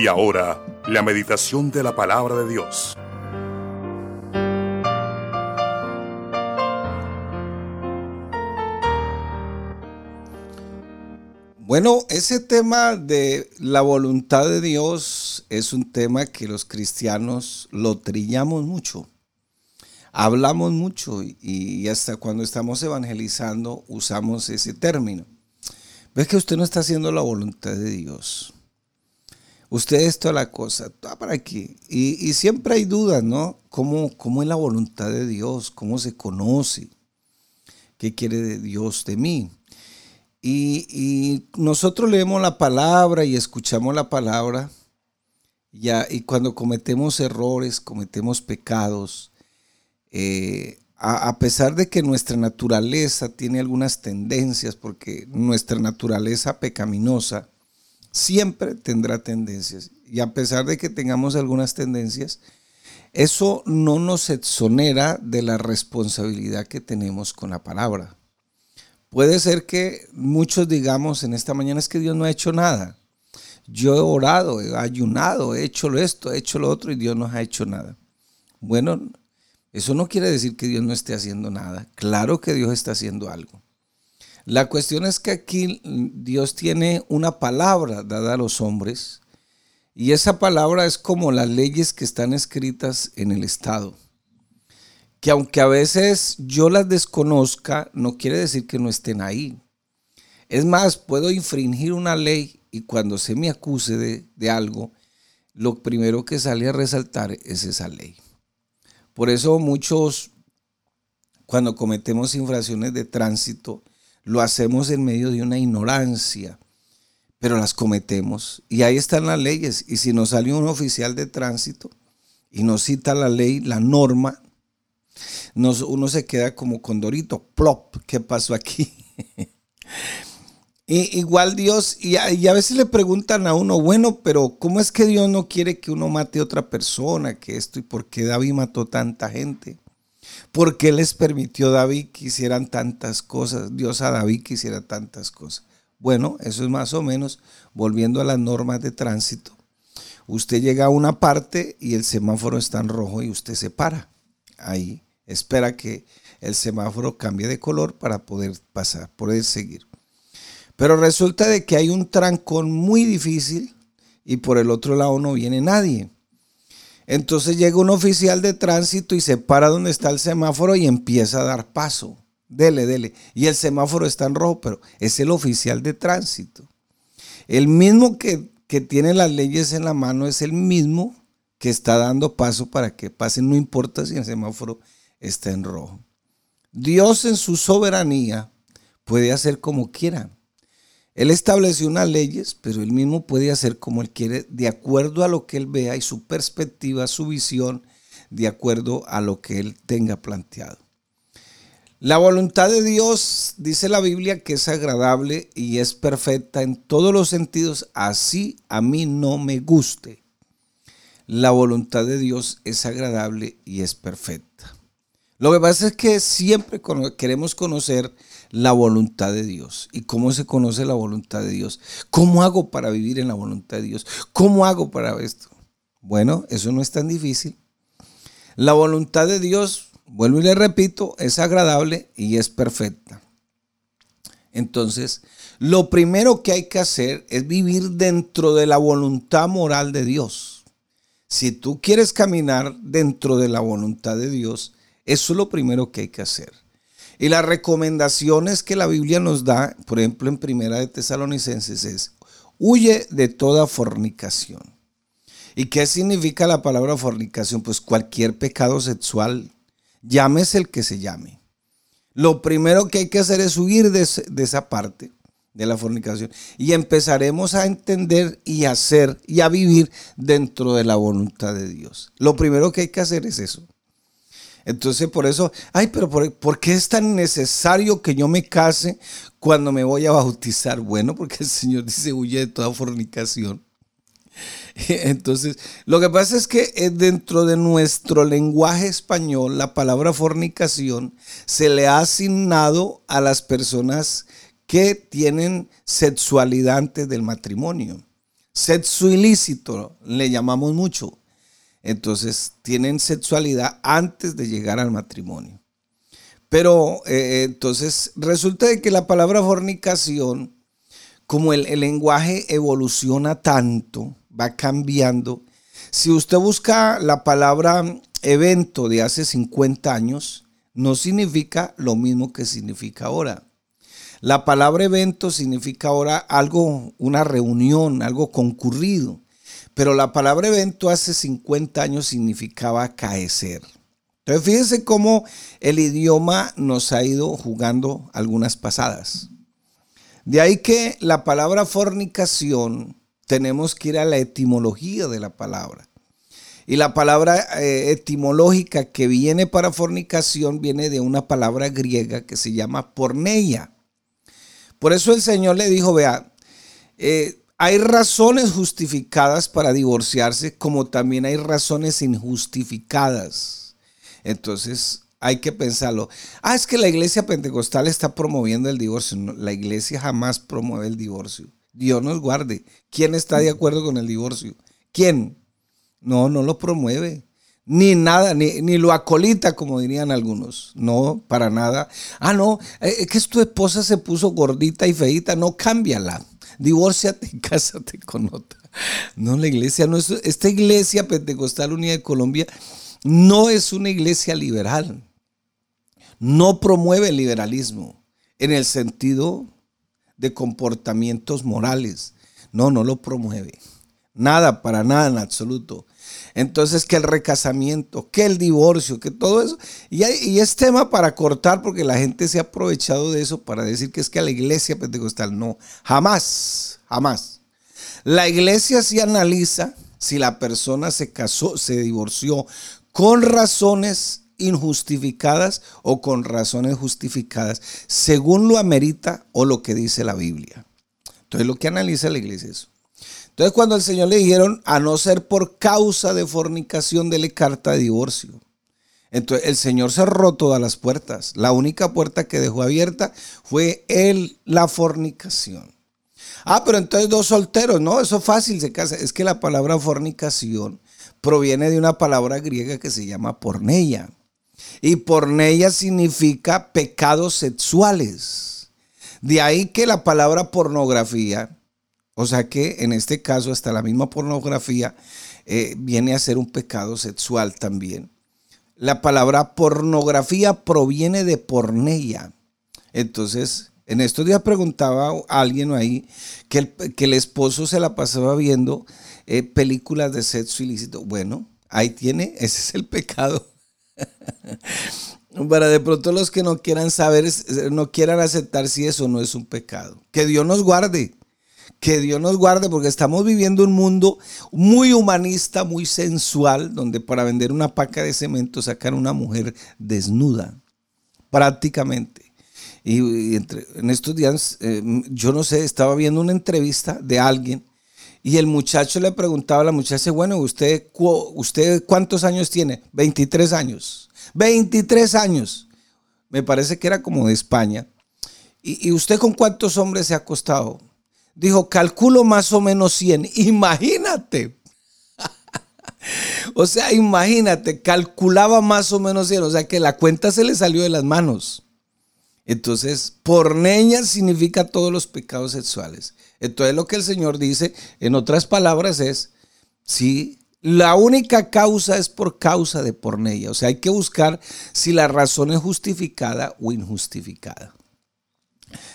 Y ahora, la meditación de la palabra de Dios. Bueno, ese tema de la voluntad de Dios es un tema que los cristianos lo trillamos mucho. Hablamos mucho y, hasta cuando estamos evangelizando usamos ese término. Ves que usted no está haciendo la voluntad de Dios. Usted es toda la cosa, está para aquí. Y, siempre hay dudas, ¿no? ¿Cómo, ¿Cómo es la voluntad de Dios? ¿Cómo se conoce? ¿Qué quiere Dios de mí? Y, nosotros leemos la palabra y escuchamos la palabra, ya, y cuando cometemos errores, cometemos pecados, eh, a, pesar de que nuestra naturaleza tiene algunas tendencias, porque nuestra naturaleza pecaminosa siempre tendrá tendencias, y a pesar de que tengamos algunas tendencias, eso no nos exonera de la responsabilidad que tenemos con la palabra. Puede ser que muchos digamos en esta mañana es que Dios no ha hecho nada. Yo he orado, he ayunado, he hecho esto, he hecho lo otro y Dios no ha hecho nada. Bueno, eso no quiere decir que Dios no esté haciendo nada. Claro que Dios está haciendo algo. La cuestión es que aquí Dios tiene una palabra dada a los hombres y esa palabra es como las leyes que están escritas en el Estado que aunque a veces yo las desconozca, no quiere decir que no estén ahí. Es más, puedo infringir una ley y cuando se me acuse de, algo, lo primero que sale a resaltar es esa ley. Por eso muchos, cuando cometemos infracciones de tránsito, lo hacemos en medio de una ignorancia, pero las cometemos. Y ahí están las leyes. Y si nos sale un oficial de tránsito y nos cita la ley, la norma, uno se queda como condorito, plop, ¿qué pasó aquí? igual Dios, y a, y a, veces le preguntan a uno, bueno, pero ¿cómo es que Dios no quiere que uno mate a otra persona? Que esto, ¿y por qué David mató tanta gente? ¿Por qué les permitió David que hicieran tantas cosas? Dios a David que hiciera tantas cosas. Bueno, eso es más o menos volviendo a las normas de tránsito. Usted llega a una parte y el semáforo está en rojo y usted se para ahí espera que el semáforo cambie de color para poder pasar, poder seguir. Pero resulta de que hay un trancón muy difícil y por el otro lado no viene nadie. Entonces llega un oficial de tránsito y se para donde está el semáforo y empieza a dar paso. Dele, dele. Y el semáforo está en rojo, pero es el oficial de tránsito. El mismo que, que tiene las leyes en la mano es el mismo que está dando paso para que pasen, no importa si el semáforo está en rojo. Dios en su soberanía puede hacer como quiera. Él estableció unas leyes, pero él mismo puede hacer como él quiere, de acuerdo a lo que él vea y su perspectiva, su visión, de acuerdo a lo que él tenga planteado. La voluntad de Dios, dice la Biblia, que es agradable y es perfecta en todos los sentidos, así a mí no me guste. La voluntad de Dios es agradable y es perfecta. Lo que pasa es que siempre queremos conocer la voluntad de Dios. ¿Y cómo se conoce la voluntad de Dios? ¿Cómo hago para vivir en la voluntad de Dios? ¿Cómo hago para esto? Bueno, eso no es tan difícil. La voluntad de Dios, vuelvo y le repito, es agradable y es perfecta. Entonces, lo primero que hay que hacer es vivir dentro de la voluntad moral de Dios. Si tú quieres caminar dentro de la voluntad de Dios, eso es lo primero que hay que hacer. Y las recomendaciones que la Biblia nos da, por ejemplo en Primera de Tesalonicenses, es huye de toda fornicación. ¿Y qué significa la palabra fornicación? Pues cualquier pecado sexual, llámese el que se llame. Lo primero que hay que hacer es huir de, de esa parte de la fornicación y empezaremos a entender y a hacer y a vivir dentro de la voluntad de Dios. Lo primero que hay que hacer es eso. Entonces por eso, ay, pero por, qué es tan necesario que yo me case cuando me voy a bautizar? Bueno, porque el Señor dice, huye de toda fornicación. Entonces, lo que pasa es que eh, dentro de nuestro lenguaje español, la palabra fornicación se le ha asignado a las personas que tienen sexualidad antes del matrimonio. sexo ilícito, le llamamos mucho. Entonces tienen sexualidad antes de llegar al matrimonio. Pero eh, entonces resulta de que la palabra fornicación, como el, el lenguaje evoluciona tanto, va cambiando. Si usted busca la palabra evento de hace 50 años, no significa lo mismo que significa ahora. La palabra evento significa ahora algo, una reunión, algo concurrido. Pero la palabra evento hace 50 años significaba caecer. Entonces fíjense cómo el idioma nos ha ido jugando algunas pasadas. De ahí que la palabra fornicación tenemos que ir a la etimología de la palabra. Y la palabra eh, etimológica que viene para fornicación viene de una palabra griega que se llama porneia. Por eso el Señor le dijo, vea, eh, hay razones justificadas para divorciarse, como también hay razones injustificadas. Entonces hay que pensarlo. Ah, es que la iglesia pentecostal está promoviendo el divorcio. la iglesia jamás promueve el divorcio. Dios nos guarde. ¿Quién está de acuerdo con el divorcio? ¿Quién? No, no lo promueve ni nada, ni, ni, lo acolita, como dirían algunos. No, para nada. Ah, no, es eh, que tu esposa se puso gordita y feita, no cámbiala. Divórciate y cásate con otra. No, la iglesia no es. Esta iglesia Pentecostal Unida de Colombia no es una iglesia liberal. No promueve el liberalismo en el sentido de comportamientos morales. No, no lo promueve. Nada, para nada en absoluto. Entonces, que el recasamiento, que el divorcio, que todo eso. Y, es tema para cortar porque la gente se ha aprovechado de eso para decir que es que a la iglesia pentecostal no. Jamás, jamás. La iglesia sí analiza si la persona se casó, se divorció con razones injustificadas o con razones justificadas, según lo amerita o lo que dice la Biblia. Entonces, lo que analiza la iglesia es eso. Entonces cuando el Señor le dijeron, a no ser por causa de fornicación, dele carta de divorcio. Entonces el Señor cerró todas las puertas. La única puerta que dejó abierta fue él, la fornicación. Ah, pero entonces dos solteros, no, eso es fácil, se casa. Es que la palabra fornicación proviene de una palabra griega que se llama porneia. Y porneia significa pecados sexuales. De ahí que la palabra pornografía o sea que en este caso hasta la misma pornografía eh, viene a ser un pecado sexual también. La palabra pornografía proviene de porneia. Entonces, en estos días preguntaba a alguien ahí que el, esposo se la pasaba viendo eh, películas de sexo ilícito. Bueno, ahí tiene, ese es el pecado. Para de pronto los que no quieran saber, no quieran aceptar si eso no es un pecado. Que Dios nos guarde que Dios nos guarde porque estamos viviendo un mundo muy humanista, muy sensual, donde para vender una paca de cemento sacan una mujer desnuda, prácticamente. Y, en estos días, eh, yo no sé, estaba viendo una entrevista de alguien y el muchacho le preguntaba a la muchacha, bueno, ¿usted, usted cuántos años tiene? 23 años. 23 años. Me parece que era como de España. ¿Y, y usted con cuántos hombres se ha acostado? Dijo, calculo más o menos 100. Imagínate. o sea, imagínate, calculaba más o menos 100. O sea, que la cuenta se le salió de las manos. Entonces, porneña significa todos los pecados sexuales. Entonces, lo que el Señor dice, en otras palabras, es, sí, la única causa es por causa de porneia. O sea, hay que buscar si la razón es justificada o injustificada.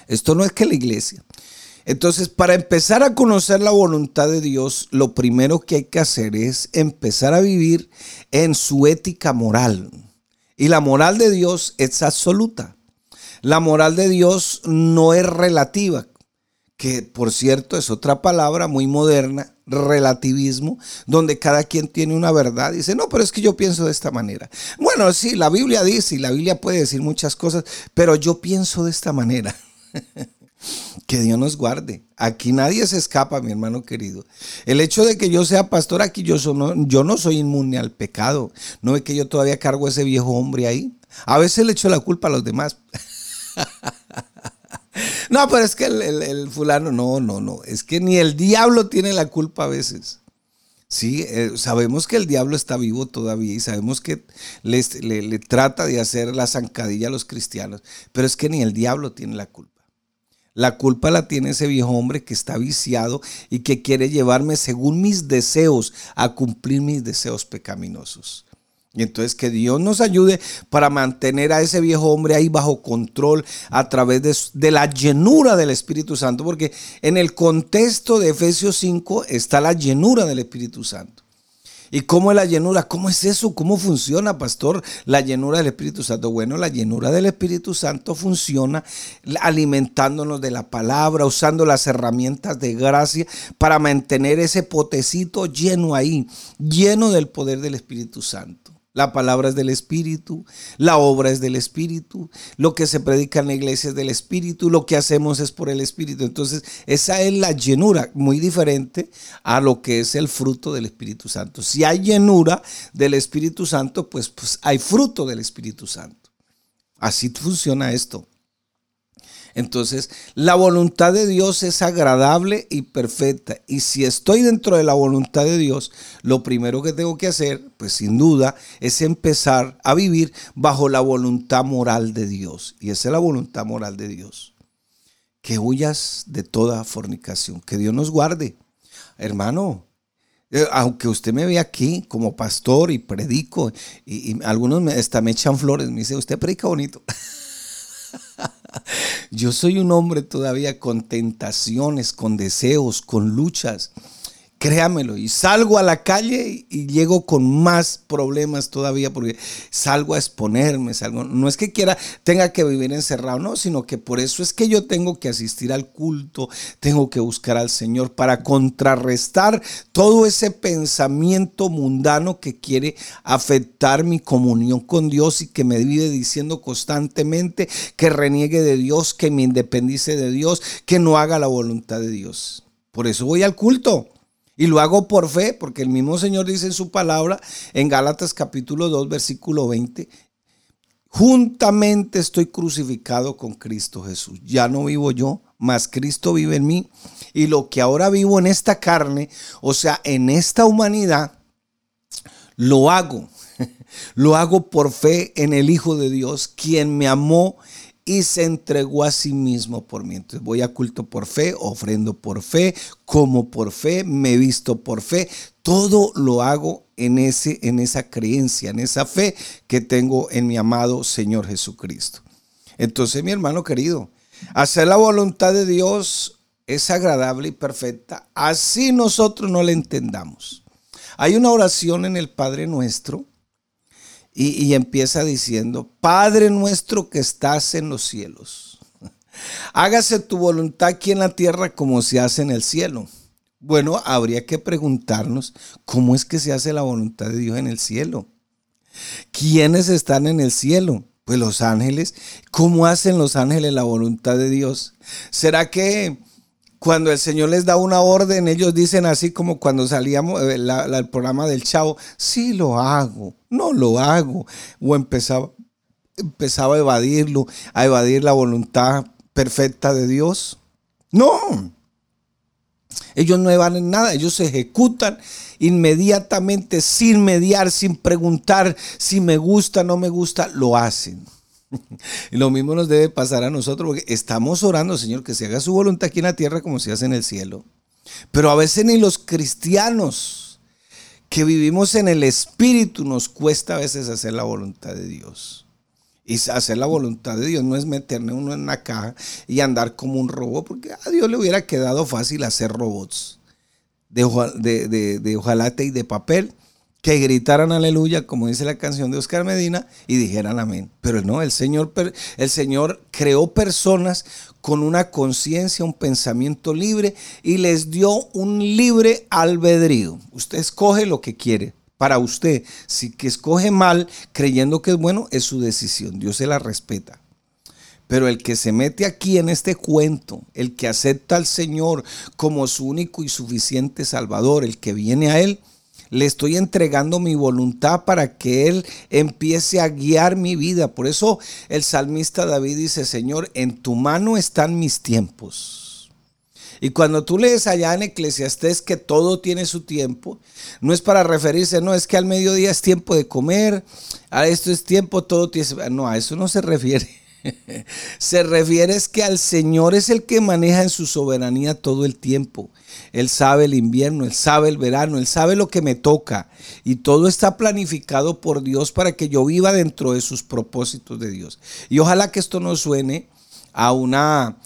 Esto no es que la iglesia. Entonces, para empezar a conocer la voluntad de Dios, lo primero que hay que hacer es empezar a vivir en su ética moral. Y la moral de Dios es absoluta. La moral de Dios no es relativa, que por cierto es otra palabra muy moderna, relativismo, donde cada quien tiene una verdad. Dice, no, pero es que yo pienso de esta manera. Bueno, sí, la Biblia dice y la Biblia puede decir muchas cosas, pero yo pienso de esta manera. Que Dios nos guarde. Aquí nadie se escapa, mi hermano querido. El hecho de que yo sea pastor aquí, yo, yo no soy inmune al pecado. No es que yo todavía cargo a ese viejo hombre ahí. A veces le echo la culpa a los demás. No, pero es que el, fulano, no, no, no. Es que ni el diablo tiene la culpa a veces. Sí, eh, sabemos que el diablo está vivo todavía y sabemos que le, le, trata de hacer la zancadilla a los cristianos, pero es que ni el diablo tiene la culpa. La culpa la tiene ese viejo hombre que está viciado y que quiere llevarme según mis deseos a cumplir mis deseos pecaminosos. Y entonces que Dios nos ayude para mantener a ese viejo hombre ahí bajo control a través de, de, la llenura del Espíritu Santo, porque en el contexto de Efesios 5 está la llenura del Espíritu Santo. ¿Y cómo es la llenura? ¿Cómo es eso? ¿Cómo funciona, pastor, la llenura del Espíritu Santo? Bueno, la llenura del Espíritu Santo funciona alimentándonos de la palabra, usando las herramientas de gracia para mantener ese potecito lleno ahí, lleno del poder del Espíritu Santo. La palabra es del Espíritu, la obra es del Espíritu, lo que se predica en la iglesia es del Espíritu, lo que hacemos es por el Espíritu. Entonces, esa es la llenura, muy diferente a lo que es el fruto del Espíritu Santo. Si hay llenura del Espíritu Santo, pues, pues hay fruto del Espíritu Santo. Así funciona esto. Entonces, la voluntad de Dios es agradable y perfecta. Y si estoy dentro de la voluntad de Dios, lo primero que tengo que hacer, pues sin duda, es empezar a vivir bajo la voluntad moral de Dios. Y esa es la voluntad moral de Dios. Que huyas de toda fornicación. Que Dios nos guarde. Hermano, eh, aunque usted me ve aquí como pastor y predico, y, algunos me, hasta me echan flores, me dice, usted predica bonito. Yo soy un hombre todavía con tentaciones, con deseos, con luchas créamelo, y salgo a la calle y llego con más problemas todavía porque salgo a exponerme, salgo, no es que quiera, tenga que vivir encerrado, no, sino que por eso es que yo tengo que asistir al culto, tengo que buscar al Señor para contrarrestar todo ese pensamiento mundano que quiere afectar mi comunión con Dios y que me vive diciendo constantemente que reniegue de Dios, que me independice de Dios, que no haga la voluntad de Dios. Por eso voy al culto. Y lo hago por fe, porque el mismo Señor dice en su palabra, en Gálatas capítulo 2, versículo 20, juntamente estoy crucificado con Cristo Jesús. Ya no vivo yo, mas Cristo vive en mí. Y lo que ahora vivo en esta carne, o sea, en esta humanidad, lo hago. Lo hago por fe en el Hijo de Dios, quien me amó y se entregó a sí mismo por mí. Entonces voy a culto por fe, ofrendo por fe, como por fe, me visto por fe. Todo lo hago en, ese, en esa creencia, en esa fe que tengo en mi amado Señor Jesucristo. Entonces, mi hermano querido, hacer la voluntad de Dios es agradable y perfecta, así nosotros no la entendamos. Hay una oración en el Padre Nuestro y, empieza diciendo, Padre nuestro que estás en los cielos, hágase tu voluntad aquí en la tierra como se hace en el cielo. Bueno, habría que preguntarnos cómo es que se hace la voluntad de Dios en el cielo. ¿Quiénes están en el cielo? Pues los ángeles. ¿Cómo hacen los ángeles la voluntad de Dios? ¿Será que cuando el Señor les da una orden, ellos dicen así como cuando salíamos eh, el programa del chavo, sí lo hago, no lo hago. O empezaba, empezaba a evadirlo, a evadir la voluntad perfecta de Dios. No. Ellos no evaden nada, ellos se ejecutan inmediatamente sin mediar, sin preguntar si me gusta, no me gusta, lo hacen. Y lo mismo nos debe pasar a nosotros, porque estamos orando, Señor, que se haga su voluntad aquí en la tierra como se hace en el cielo. Pero a veces ni los cristianos que vivimos en el Espíritu nos cuesta a veces hacer la voluntad de Dios. Y hacer la voluntad de Dios no es meterme uno en una caja y andar como un robot, porque a Dios le hubiera quedado fácil hacer robots de, de, de hojalate y de papel que gritaran aleluya, como dice la canción de Oscar Medina, y dijeran amén. Pero no, el Señor, el Señor creó personas con una conciencia, un pensamiento libre y les dio un libre albedrío. Usted escoge lo que quiere para usted. Si que escoge mal, creyendo que es bueno, es su decisión. Dios se la respeta. Pero el que se mete aquí en este cuento, el que acepta al Señor como su único y suficiente Salvador, el que viene a Él, le estoy entregando mi voluntad para que Él empiece a guiar mi vida. Por eso el salmista David dice, Señor, en tu mano están mis tiempos. Y cuando tú lees allá en Eclesiastés que todo tiene su tiempo, no es para referirse, no, es que al mediodía es tiempo de comer, a esto es tiempo, todo tiene... No, a eso no se refiere. se refiere es que al Señor es el que maneja en su soberanía todo el tiempo. Él sabe el invierno, Él sabe el verano, Él sabe lo que me toca. Y todo está planificado por Dios para que yo viva dentro de sus propósitos de Dios. Y ojalá que esto no suene a una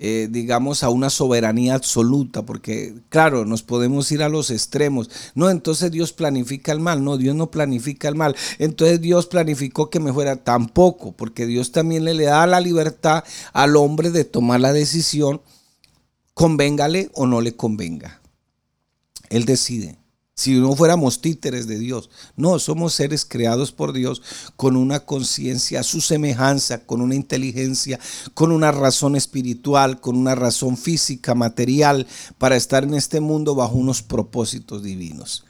eh, digamos, a una soberanía absoluta, porque claro, nos podemos ir a los extremos. No, entonces Dios planifica el mal, no, Dios no planifica el mal. Entonces Dios planificó que me fuera tampoco, porque Dios también le, le da la libertad al hombre de tomar la decisión, convéngale o no le convenga. Él decide si no fuéramos títeres de Dios. No, somos seres creados por Dios con una conciencia su semejanza, con una inteligencia, con una razón espiritual, con una razón física, material, para estar en este mundo bajo unos propósitos divinos.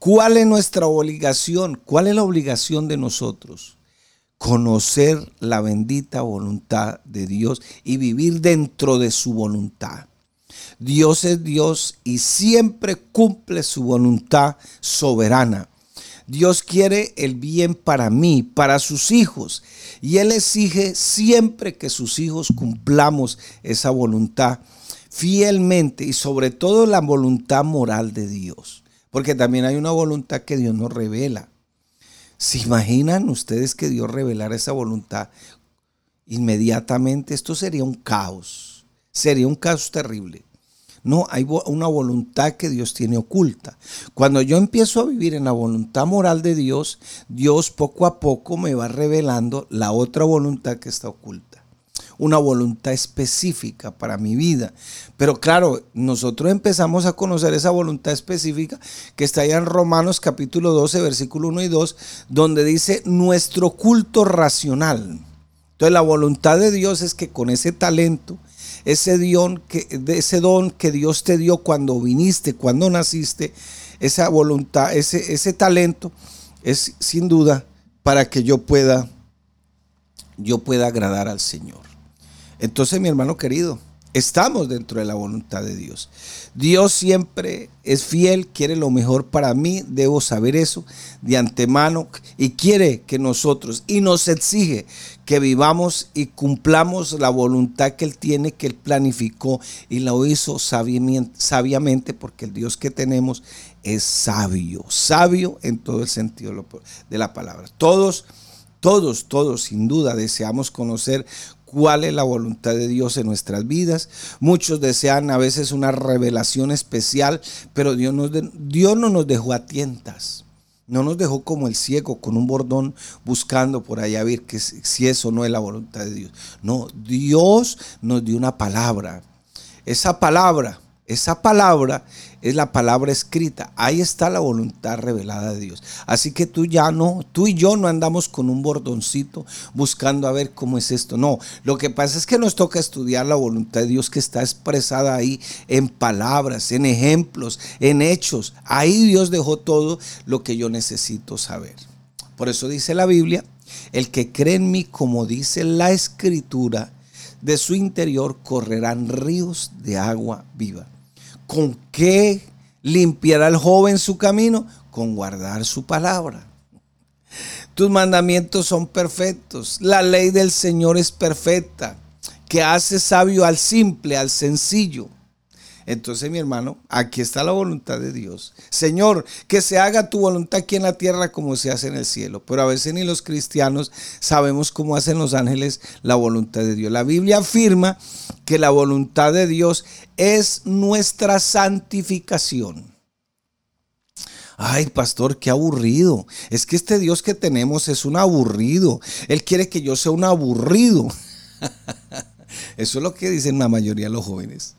¿Cuál es nuestra obligación? ¿Cuál es la obligación de nosotros? Conocer la bendita voluntad de Dios y vivir dentro de su voluntad. Dios es Dios y siempre cumple su voluntad soberana. Dios quiere el bien para mí, para sus hijos. Y Él exige siempre que sus hijos cumplamos esa voluntad fielmente y sobre todo la voluntad moral de Dios. Porque también hay una voluntad que Dios nos revela. ¿Se imaginan ustedes que Dios revelara esa voluntad inmediatamente? Esto sería un caos. Sería un caos terrible. No, hay una voluntad que Dios tiene oculta. Cuando yo empiezo a vivir en la voluntad moral de Dios, Dios poco a poco me va revelando la otra voluntad que está oculta. Una voluntad específica para mi vida. Pero claro, nosotros empezamos a conocer esa voluntad específica que está allá en Romanos capítulo 12, versículo 1 y 2, donde dice nuestro culto racional. Entonces la voluntad de Dios es que con ese talento, ese don, que, ese don que Dios te dio cuando viniste, cuando naciste, esa voluntad, ese, ese talento, es sin duda para que yo pueda, yo pueda agradar al Señor. Entonces, mi hermano querido, estamos dentro de la voluntad de Dios. Dios siempre es fiel, quiere lo mejor para mí, debo saber eso de antemano y quiere que nosotros, y nos exige que vivamos y cumplamos la voluntad que Él tiene, que Él planificó y lo hizo sabiamente, porque el Dios que tenemos es sabio, sabio en todo el sentido de la palabra. Todos, todos, todos sin duda deseamos conocer cuál es la voluntad de Dios en nuestras vidas. Muchos desean a veces una revelación especial, pero Dios, Dios no nos dejó a tientas. No nos dejó como el ciego con un bordón buscando por allá ver que si eso no es la voluntad de Dios. No, Dios nos dio una palabra. Esa palabra esa palabra es la palabra escrita. Ahí está la voluntad revelada de Dios. Así que tú ya no, tú y yo no andamos con un bordoncito buscando a ver cómo es esto. No, lo que pasa es que nos toca estudiar la voluntad de Dios que está expresada ahí en palabras, en ejemplos, en hechos. Ahí Dios dejó todo lo que yo necesito saber. Por eso dice la Biblia, el que cree en mí, como dice la escritura, de su interior correrán ríos de agua viva. ¿Con qué limpiará el joven su camino? Con guardar su palabra. Tus mandamientos son perfectos. La ley del Señor es perfecta, que hace sabio al simple, al sencillo. Entonces, mi hermano, aquí está la voluntad de Dios. Señor, que se haga tu voluntad aquí en la tierra como se hace en el cielo. Pero a veces ni los cristianos sabemos cómo hacen los ángeles la voluntad de Dios. La Biblia afirma que la voluntad de Dios es nuestra santificación. Ay, pastor, qué aburrido. Es que este Dios que tenemos es un aburrido. Él quiere que yo sea un aburrido. Eso es lo que dicen la mayoría de los jóvenes.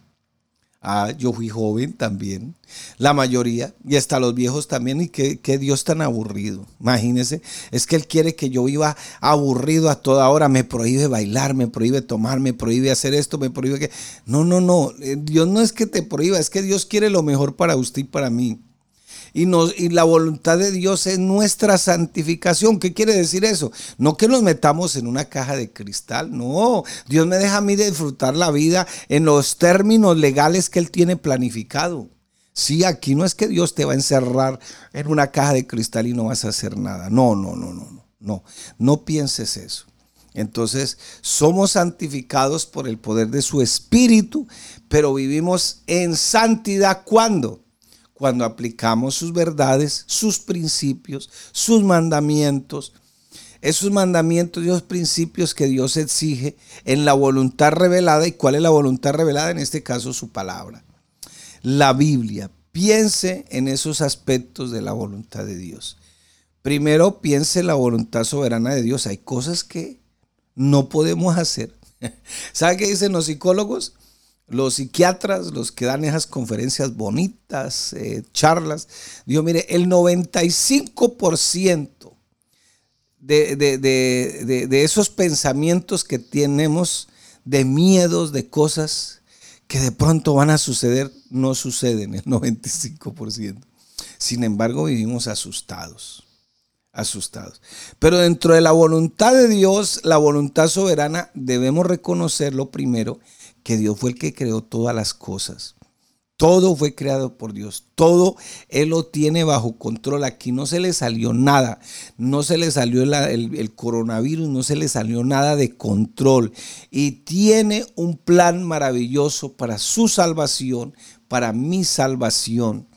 Ah, yo fui joven también, la mayoría, y hasta los viejos también, y qué, Dios tan aburrido. Imagínense, es que Él quiere que yo viva aburrido a toda hora, me prohíbe bailar, me prohíbe tomar, me prohíbe hacer esto, me prohíbe que... No, no, no, eh, Dios no es que te prohíba, es que Dios quiere lo mejor para usted y para mí. Y, la voluntad de Dios es nuestra santificación. ¿Qué quiere decir eso? No que nos metamos en una caja de cristal, no. Dios me deja a mí disfrutar la vida en los términos legales que Él tiene planificado. Sí, aquí no es que Dios te va a encerrar en una caja de cristal y no vas a hacer nada. No, no, no, no, no. No, no pienses eso. Entonces, somos santificados por el poder de su Espíritu, pero vivimos en santidad cuando? Cuando aplicamos sus verdades, sus principios, sus mandamientos, esos mandamientos y esos principios que Dios exige en la voluntad revelada. ¿Y cuál es la voluntad revelada? En este caso, su palabra la Biblia. Piense en esos aspectos de la voluntad de Dios. Primero, piense en la voluntad soberana de Dios. Hay cosas que no podemos hacer. ¿Sabe qué dicen los psicólogos? Los psiquiatras, los que dan esas conferencias bonitas, eh, charlas. Dios, mire, el 95% de, de esos pensamientos que tenemos, de miedos, de cosas, que de pronto van a suceder, no suceden el 95%. Sin embargo, vivimos asustados, asustados. Pero dentro de la voluntad de Dios, la voluntad soberana, debemos reconocer lo primero, que Dios fue el que creó todas las cosas. Todo fue creado por Dios. Todo Él lo tiene bajo control. Aquí no se le salió nada. No se le salió el, coronavirus, no se le salió nada de control. Y tiene un plan maravilloso para su salvación, para mi salvación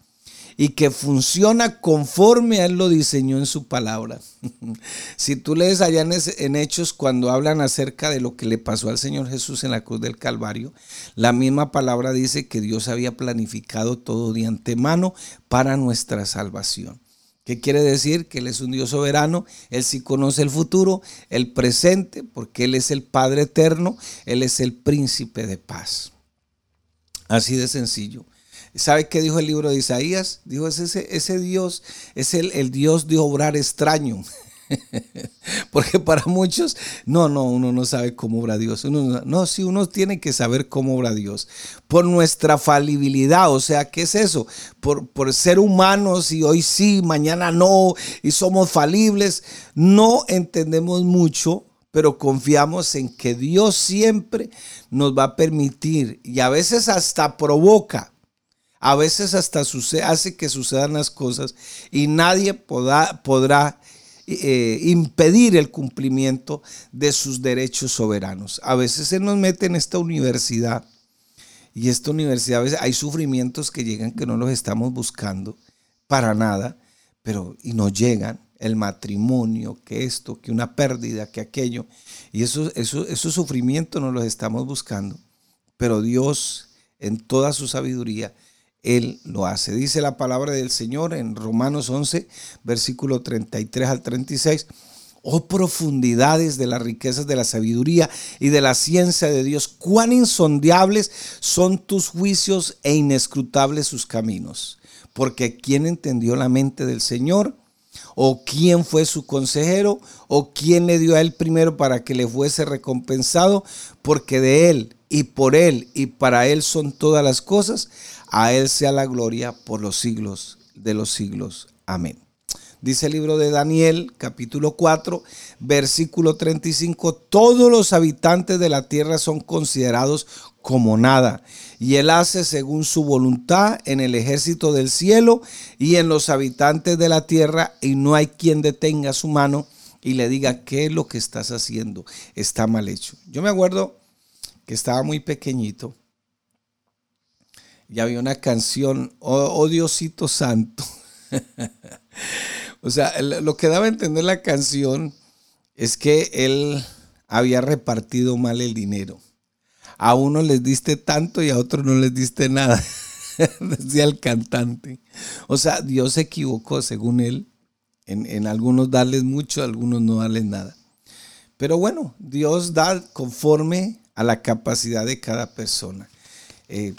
y que funciona conforme a Él lo diseñó en su palabra. si tú lees allá en Hechos cuando hablan acerca de lo que le pasó al Señor Jesús en la cruz del Calvario, la misma palabra dice que Dios había planificado todo de antemano para nuestra salvación. ¿Qué quiere decir? Que Él es un Dios soberano, Él sí conoce el futuro, el presente, porque Él es el Padre eterno, Él es el príncipe de paz. Así de sencillo. ¿Sabe qué dijo el libro de Isaías? Dijo, ese, ese Dios es el, el Dios de obrar extraño. Porque para muchos, no, no, uno no sabe cómo obra Dios. Uno, no, sí, uno tiene que saber cómo obra Dios. Por nuestra falibilidad, o sea, ¿qué es eso? Por, por ser humanos y hoy sí, mañana no, y somos falibles, no entendemos mucho pero confiamos en que Dios siempre nos va a permitir y a veces hasta provoca a veces hasta hace que sucedan las cosas y nadie podrá, eh, impedir el cumplimiento de sus derechos soberanos. A veces se nos mete en esta universidad y esta universidad a veces hay sufrimientos que llegan que no los estamos buscando para nada, pero y nos llegan el matrimonio, que esto, que una pérdida, que aquello. Y eso, eso, esos sufrimientos no los estamos buscando. Pero Dios, en toda su sabiduría, él lo hace. Dice la palabra del Señor en Romanos 11, versículo 33 al 36. Oh profundidades de las riquezas de la sabiduría y de la ciencia de Dios, cuán insondiables son tus juicios e inescrutables sus caminos. Porque ¿quién entendió la mente del Señor? ¿O quién fue su consejero? ¿O quién le dio a él primero para que le fuese recompensado? Porque de él y por él y para él son todas las cosas a Él sea la gloria por los siglos de los siglos. Amén. Dice el libro de Daniel, capítulo 4, versículo 35, todos los habitantes de la tierra son considerados como nada, y Él hace según su voluntad en el ejército del cielo y en los habitantes de la tierra, y no hay quien detenga su mano y le diga, ¿qué es lo que estás haciendo? Está mal hecho. Yo me acuerdo que estaba muy pequeñito y había una canción, oh, Diosito Santo. o sea, lo que daba a entender la canción es que él había repartido mal el dinero. A uno les diste tanto y a otro no les diste nada, decía el cantante. O sea, Dios se equivocó según él. En, algunos darles mucho, algunos no darles nada. Pero bueno, Dios da conforme a la capacidad de cada persona. Eh,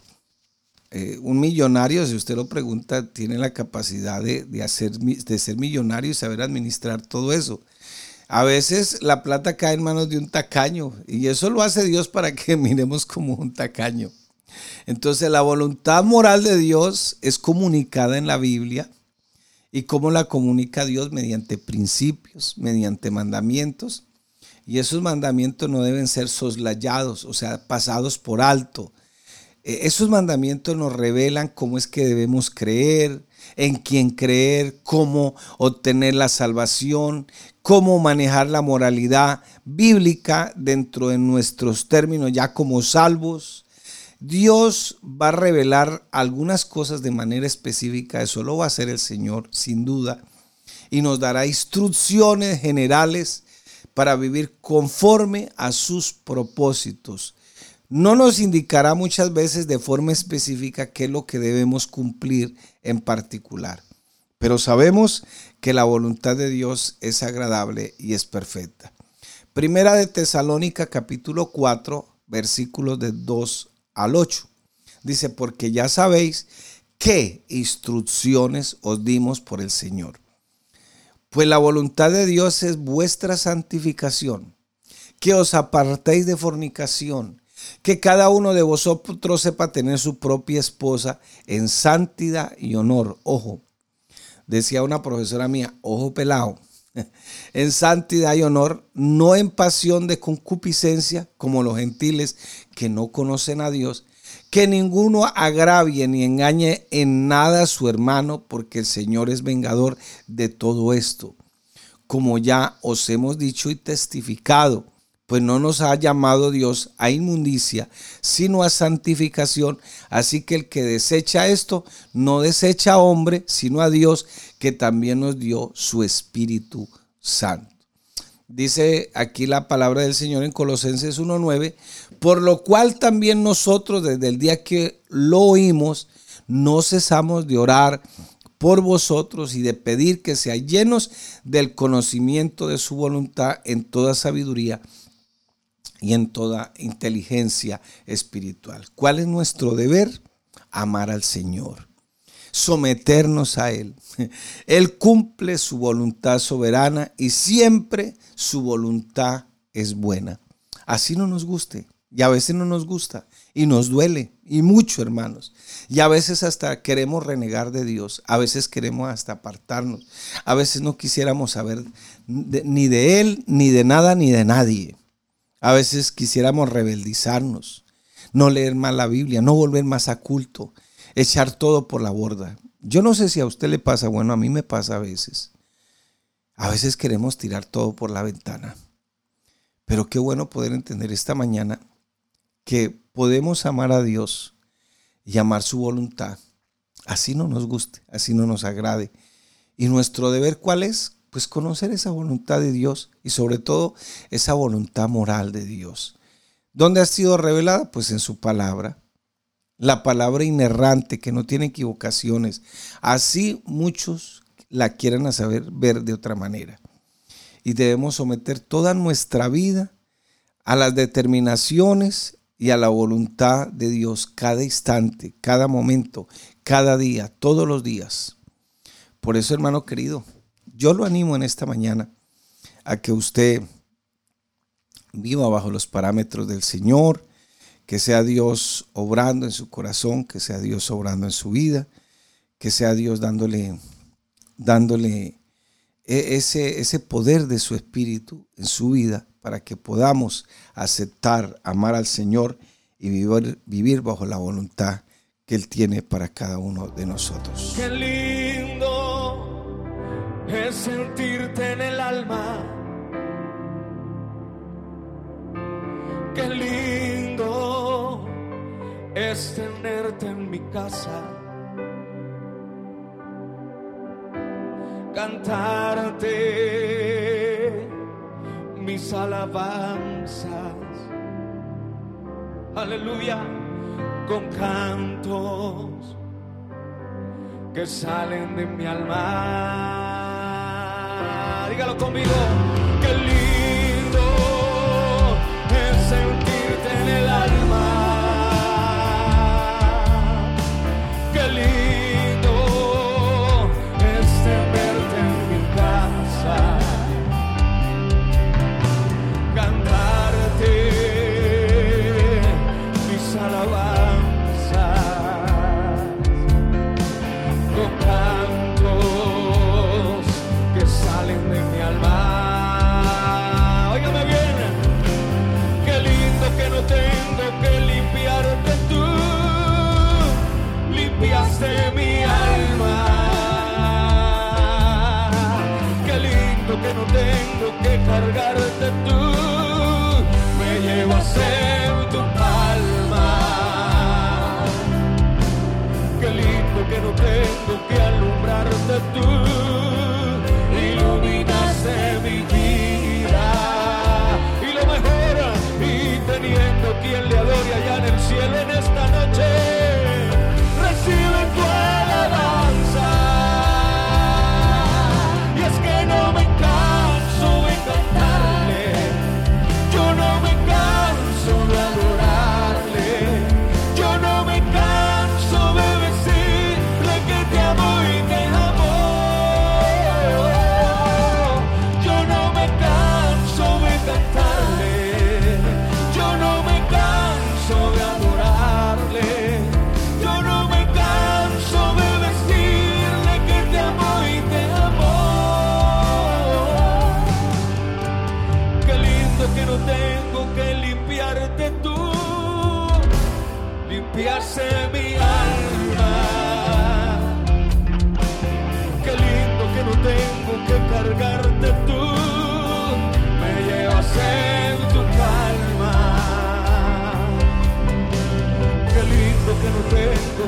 eh, un millonario, si usted lo pregunta, tiene la capacidad de, hacer, de ser millonario y saber administrar todo eso. A veces la plata cae en manos de un tacaño y eso lo hace Dios para que miremos como un tacaño. Entonces la voluntad moral de Dios es comunicada en la Biblia ¿Y cómo la comunica Dios? Mediante principios, mediante mandamientos. Y esos mandamientos no deben ser soslayados, o sea, pasados por alto. Eh, esos mandamientos nos revelan cómo es que debemos creer, en quién creer, cómo obtener la salvación, cómo manejar la moralidad bíblica dentro de nuestros términos ya como salvos. Dios va a revelar algunas cosas de manera específica, eso lo va a hacer el Señor, sin duda, y nos dará instrucciones generales para vivir conforme a sus propósitos. No nos indicará muchas veces de forma específica qué es lo que debemos cumplir en particular, pero sabemos que la voluntad de Dios es agradable y es perfecta. Primera de Tesalónica capítulo 4 versículos de 2 al 8. Dice, porque ya sabéis qué instrucciones os dimos por el Señor. Pues la voluntad de Dios es vuestra santificación, que os apartéis de fornicación, que cada uno de vosotros sepa tener su propia esposa en santidad y honor. Ojo, decía una profesora mía, ojo pelado, en santidad y honor, no en pasión de concupiscencia como los gentiles que no conocen a Dios, que ninguno agravie ni engañe en nada a su hermano, porque el Señor es vengador de todo esto. Como ya os hemos dicho y testificado, pues no nos ha llamado Dios a inmundicia, sino a santificación. Así que el que desecha esto, no desecha a hombre, sino a Dios, que también nos dio su Espíritu Santo. Dice aquí la palabra del Señor en Colosenses 1.9, por lo cual también nosotros desde el día que lo oímos, no cesamos de orar por vosotros y de pedir que sean llenos del conocimiento de su voluntad en toda sabiduría y en toda inteligencia espiritual. ¿Cuál es nuestro deber? Amar al Señor, someternos a Él. Él cumple su voluntad soberana y siempre su voluntad es buena. Así no nos guste y a veces no nos gusta y nos duele y mucho, hermanos. Y a veces hasta queremos renegar de Dios, a veces queremos hasta apartarnos, a veces no quisiéramos saber ni de Él, ni de nada, ni de nadie. A veces quisiéramos rebeldizarnos, no leer más la Biblia, no volver más a culto, echar todo por la borda. Yo no sé si a usted le pasa, bueno, a mí me pasa a veces. A veces queremos tirar todo por la ventana. Pero qué bueno poder entender esta mañana que podemos amar a Dios y amar su voluntad. Así no nos guste, así no nos agrade. ¿Y nuestro deber cuál es? Pues conocer esa voluntad de Dios y sobre todo esa voluntad moral de Dios. ¿Dónde ha sido revelada? Pues en su palabra. La palabra inerrante que no tiene equivocaciones. Así muchos la quieren saber ver de otra manera. Y debemos someter toda nuestra vida a las determinaciones y a la voluntad de Dios cada instante, cada momento, cada día, todos los días. Por eso, hermano querido, yo lo animo en esta mañana a que usted viva bajo los parámetros del Señor, que sea Dios obrando en su corazón, que sea Dios obrando en su vida, que sea Dios dándole, dándole e, ese, ese poder de su espíritu en su vida para que podamos aceptar, amar al Señor y vivir, vivir bajo la voluntad que Él tiene para cada uno de nosotros es sentirte en el alma. Qué lindo es tenerte en mi casa. Cantarte mis alabanzas. Aleluya, con cantos que salen de mi alma dígalo conmigo. Qué lindo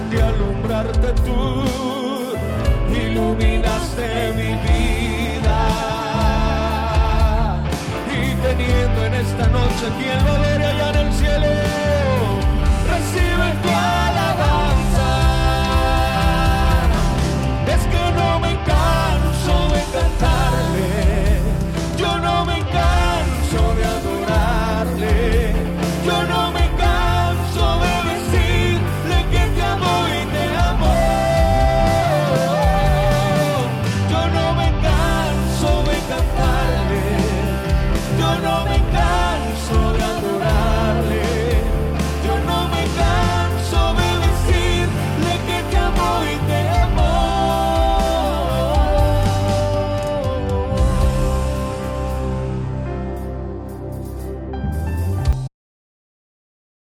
de alumbrarte tú, iluminaste mi vida. Y teniendo en esta noche quien